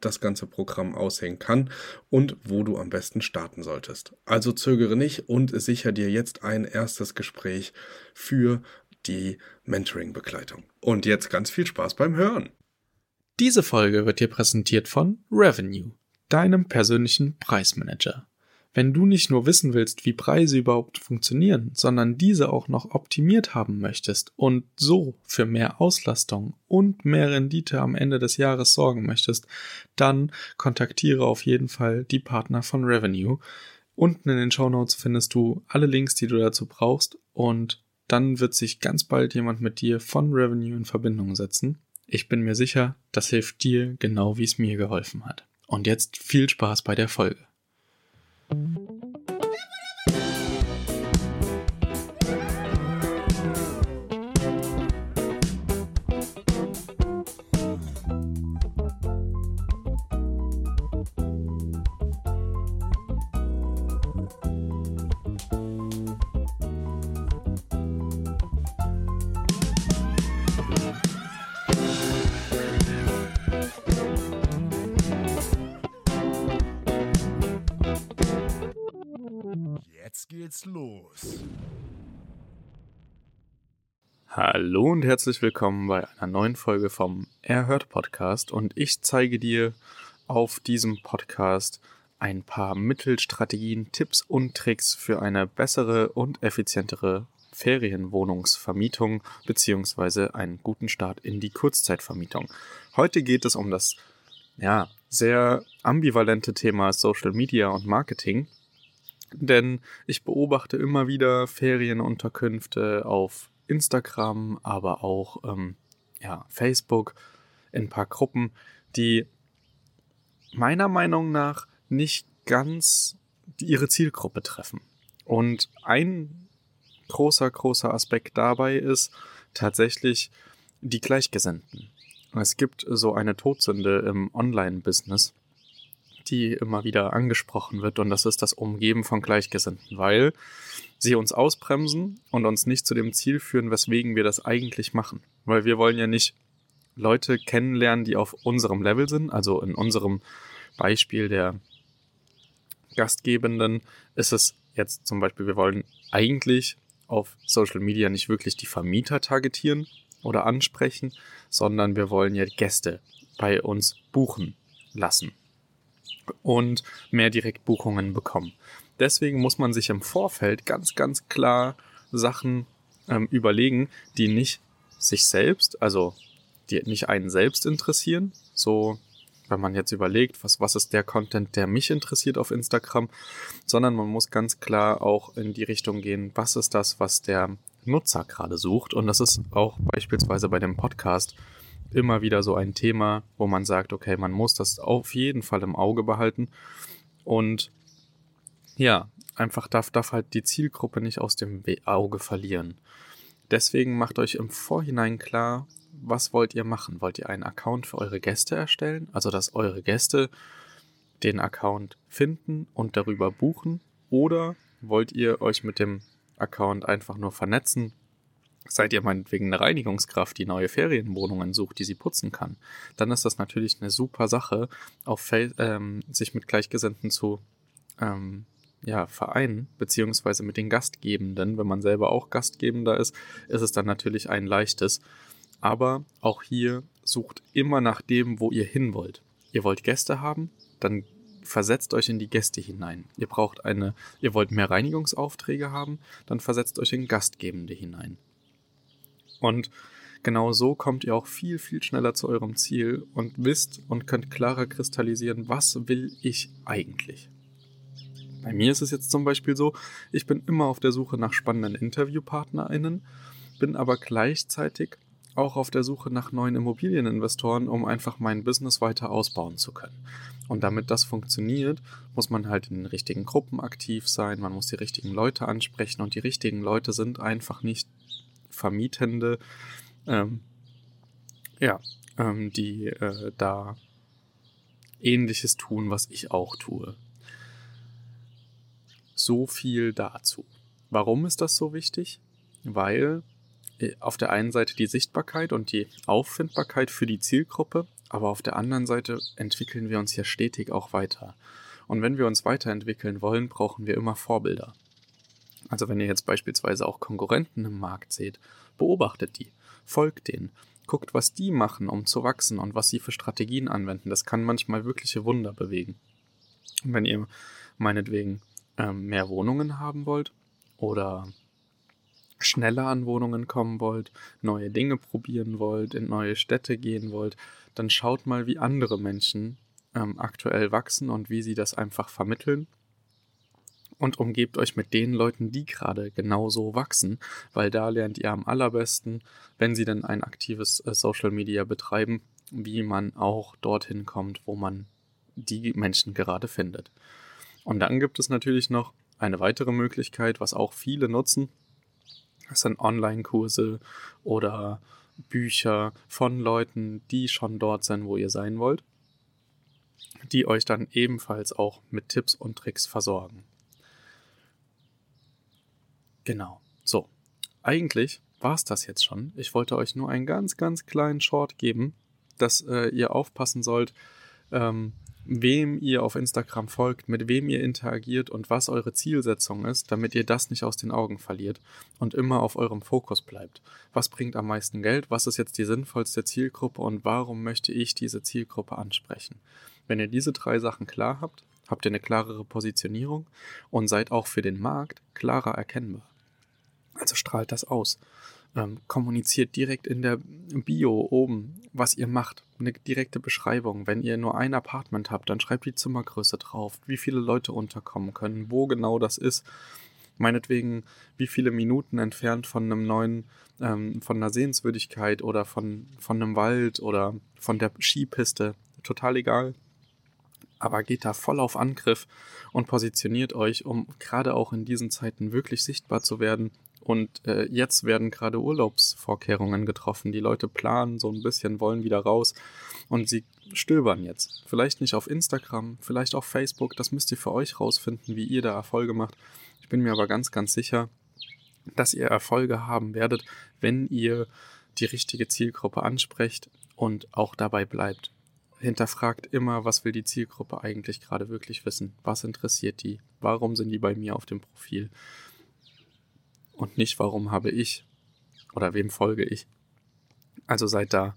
das ganze Programm aussehen kann und wo du am besten starten solltest. Also zögere nicht und sicher dir jetzt ein erstes Gespräch für die Mentoring-Begleitung. Und jetzt ganz viel Spaß beim Hören. Diese Folge wird dir präsentiert von Revenue, deinem persönlichen Preismanager. Wenn du nicht nur wissen willst, wie Preise überhaupt funktionieren, sondern diese auch noch optimiert haben möchtest und so für mehr Auslastung und mehr Rendite am Ende des Jahres sorgen möchtest, dann kontaktiere auf jeden Fall die Partner von Revenue. Unten in den Show Notes findest du alle Links, die du dazu brauchst und dann wird sich ganz bald jemand mit dir von Revenue in Verbindung setzen. Ich bin mir sicher, das hilft dir genau wie es mir geholfen hat. Und jetzt viel Spaß bei der Folge. Geht's los. Hallo und herzlich willkommen bei einer neuen Folge vom Erhört Podcast und ich zeige dir auf diesem Podcast ein paar Mittelstrategien, Tipps und Tricks für eine bessere und effizientere Ferienwohnungsvermietung beziehungsweise einen guten Start in die Kurzzeitvermietung. Heute geht es um das ja, sehr ambivalente Thema Social Media und Marketing denn ich beobachte immer wieder Ferienunterkünfte auf Instagram, aber auch ähm, ja, Facebook in ein paar Gruppen, die meiner Meinung nach nicht ganz ihre Zielgruppe treffen. Und ein großer, großer Aspekt dabei ist tatsächlich die Gleichgesinnten. Es gibt so eine Todsünde im Online-Business, die immer wieder angesprochen wird, und das ist das Umgeben von Gleichgesinnten, weil sie uns ausbremsen und uns nicht zu dem Ziel führen, weswegen wir das eigentlich machen. Weil wir wollen ja nicht Leute kennenlernen, die auf unserem Level sind, also in unserem Beispiel der Gastgebenden ist es jetzt zum Beispiel, wir wollen eigentlich auf Social Media nicht wirklich die Vermieter targetieren oder ansprechen, sondern wir wollen ja Gäste bei uns buchen lassen und mehr Direktbuchungen bekommen. Deswegen muss man sich im Vorfeld ganz, ganz klar Sachen ähm, überlegen, die nicht sich selbst, also die nicht einen selbst interessieren. So, wenn man jetzt überlegt, was, was ist der Content, der mich interessiert auf Instagram, sondern man muss ganz klar auch in die Richtung gehen, was ist das, was der Nutzer gerade sucht. Und das ist auch beispielsweise bei dem Podcast immer wieder so ein Thema, wo man sagt, okay, man muss das auf jeden Fall im Auge behalten. Und ja, einfach darf, darf halt die Zielgruppe nicht aus dem Auge verlieren. Deswegen macht euch im Vorhinein klar, was wollt ihr machen? Wollt ihr einen Account für eure Gäste erstellen? Also, dass eure Gäste den Account finden und darüber buchen? Oder wollt ihr euch mit dem Account einfach nur vernetzen Seid ihr meinetwegen eine Reinigungskraft, die neue Ferienwohnungen sucht, die sie putzen kann, dann ist das natürlich eine super Sache, auf ähm, sich mit Gleichgesinnten zu ähm, ja, vereinen, beziehungsweise mit den Gastgebenden. Wenn man selber auch Gastgebender ist, ist es dann natürlich ein leichtes. Aber auch hier sucht immer nach dem, wo ihr hin wollt. Ihr wollt Gäste haben, dann versetzt euch in die Gäste hinein. Ihr braucht eine, ihr wollt mehr Reinigungsaufträge haben, dann versetzt euch in Gastgebende hinein. Und genau so kommt ihr auch viel, viel schneller zu eurem Ziel und wisst und könnt klarer kristallisieren, was will ich eigentlich. Bei mir ist es jetzt zum Beispiel so, ich bin immer auf der Suche nach spannenden InterviewpartnerInnen, bin aber gleichzeitig auch auf der Suche nach neuen Immobilieninvestoren, um einfach mein Business weiter ausbauen zu können. Und damit das funktioniert, muss man halt in den richtigen Gruppen aktiv sein, man muss die richtigen Leute ansprechen und die richtigen Leute sind einfach nicht Vermietende, ähm, ja, ähm, die äh, da ähnliches tun, was ich auch tue. So viel dazu. Warum ist das so wichtig? Weil äh, auf der einen Seite die Sichtbarkeit und die Auffindbarkeit für die Zielgruppe, aber auf der anderen Seite entwickeln wir uns ja stetig auch weiter. Und wenn wir uns weiterentwickeln wollen, brauchen wir immer Vorbilder. Also wenn ihr jetzt beispielsweise auch Konkurrenten im Markt seht, beobachtet die, folgt denen, guckt, was die machen, um zu wachsen und was sie für Strategien anwenden. Das kann manchmal wirkliche Wunder bewegen. Und wenn ihr meinetwegen ähm, mehr Wohnungen haben wollt oder schneller an Wohnungen kommen wollt, neue Dinge probieren wollt, in neue Städte gehen wollt, dann schaut mal, wie andere Menschen ähm, aktuell wachsen und wie sie das einfach vermitteln. Und umgebt euch mit den Leuten, die gerade genauso wachsen, weil da lernt ihr am allerbesten, wenn sie dann ein aktives äh, Social Media betreiben, wie man auch dorthin kommt, wo man die Menschen gerade findet. Und dann gibt es natürlich noch eine weitere Möglichkeit, was auch viele nutzen, das sind Online-Kurse oder Bücher von Leuten, die schon dort sind, wo ihr sein wollt, die euch dann ebenfalls auch mit Tipps und Tricks versorgen. Genau. So. Eigentlich war es das jetzt schon. Ich wollte euch nur einen ganz, ganz kleinen Short geben, dass äh, ihr aufpassen sollt, ähm, wem ihr auf Instagram folgt, mit wem ihr interagiert und was eure Zielsetzung ist, damit ihr das nicht aus den Augen verliert und immer auf eurem Fokus bleibt. Was bringt am meisten Geld? Was ist jetzt die sinnvollste Zielgruppe und warum möchte ich diese Zielgruppe ansprechen? Wenn ihr diese drei Sachen klar habt, habt ihr eine klarere Positionierung und seid auch für den Markt klarer erkennbar. Also strahlt das aus. Ähm, kommuniziert direkt in der Bio oben, was ihr macht. Eine direkte Beschreibung. Wenn ihr nur ein Apartment habt, dann schreibt die Zimmergröße drauf, wie viele Leute unterkommen können, wo genau das ist. Meinetwegen, wie viele Minuten entfernt von einem neuen, ähm, von einer Sehenswürdigkeit oder von, von einem Wald oder von der Skipiste. Total egal aber geht da voll auf Angriff und positioniert euch, um gerade auch in diesen Zeiten wirklich sichtbar zu werden und äh, jetzt werden gerade Urlaubsvorkehrungen getroffen. Die Leute planen so ein bisschen, wollen wieder raus und sie stöbern jetzt. Vielleicht nicht auf Instagram, vielleicht auf Facebook. Das müsst ihr für euch rausfinden, wie ihr da Erfolge macht. Ich bin mir aber ganz, ganz sicher, dass ihr Erfolge haben werdet, wenn ihr die richtige Zielgruppe ansprecht und auch dabei bleibt. Hinterfragt immer, was will die Zielgruppe eigentlich gerade wirklich wissen? Was interessiert die? Warum sind die bei mir auf dem Profil? Und nicht, warum habe ich oder wem folge ich. Also seid da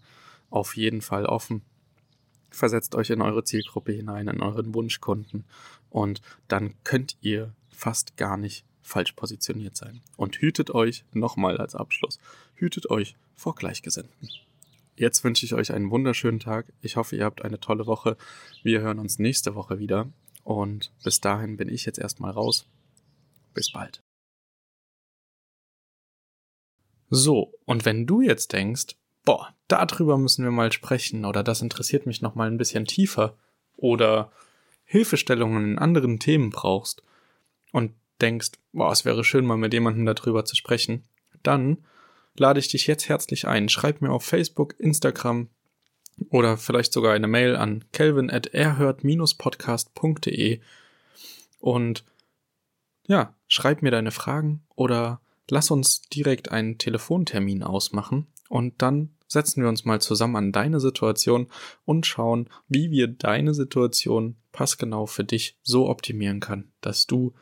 auf jeden Fall offen. Versetzt euch in eure Zielgruppe hinein, in euren Wunschkunden und dann könnt ihr fast gar nicht falsch positioniert sein. Und hütet euch, nochmal als Abschluss, hütet euch vor Gleichgesinnten. Jetzt wünsche ich euch einen wunderschönen Tag. Ich hoffe, ihr habt eine tolle Woche. Wir hören uns nächste Woche wieder. Und bis dahin bin ich jetzt erstmal raus. Bis bald. So, und wenn du jetzt denkst, boah, darüber müssen wir mal sprechen oder das interessiert mich noch mal ein bisschen tiefer oder Hilfestellungen in anderen Themen brauchst und denkst, boah, es wäre schön mal mit jemandem darüber zu sprechen, dann lade ich dich jetzt herzlich ein. Schreib mir auf Facebook, Instagram oder vielleicht sogar eine Mail an kelvin at erhört-podcast.de und ja, schreib mir deine Fragen oder lass uns direkt einen Telefontermin ausmachen und dann setzen wir uns mal zusammen an deine Situation und schauen, wie wir deine Situation passgenau für dich so optimieren kann, dass du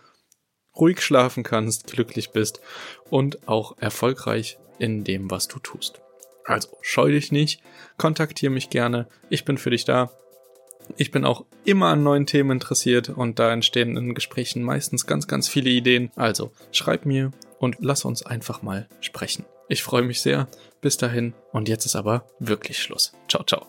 ruhig schlafen kannst, glücklich bist und auch erfolgreich in dem, was du tust. Also scheu dich nicht, kontaktiere mich gerne, ich bin für dich da. Ich bin auch immer an neuen Themen interessiert und da entstehen in Gesprächen meistens ganz, ganz viele Ideen. Also schreib mir und lass uns einfach mal sprechen. Ich freue mich sehr. Bis dahin und jetzt ist aber wirklich Schluss. Ciao, ciao.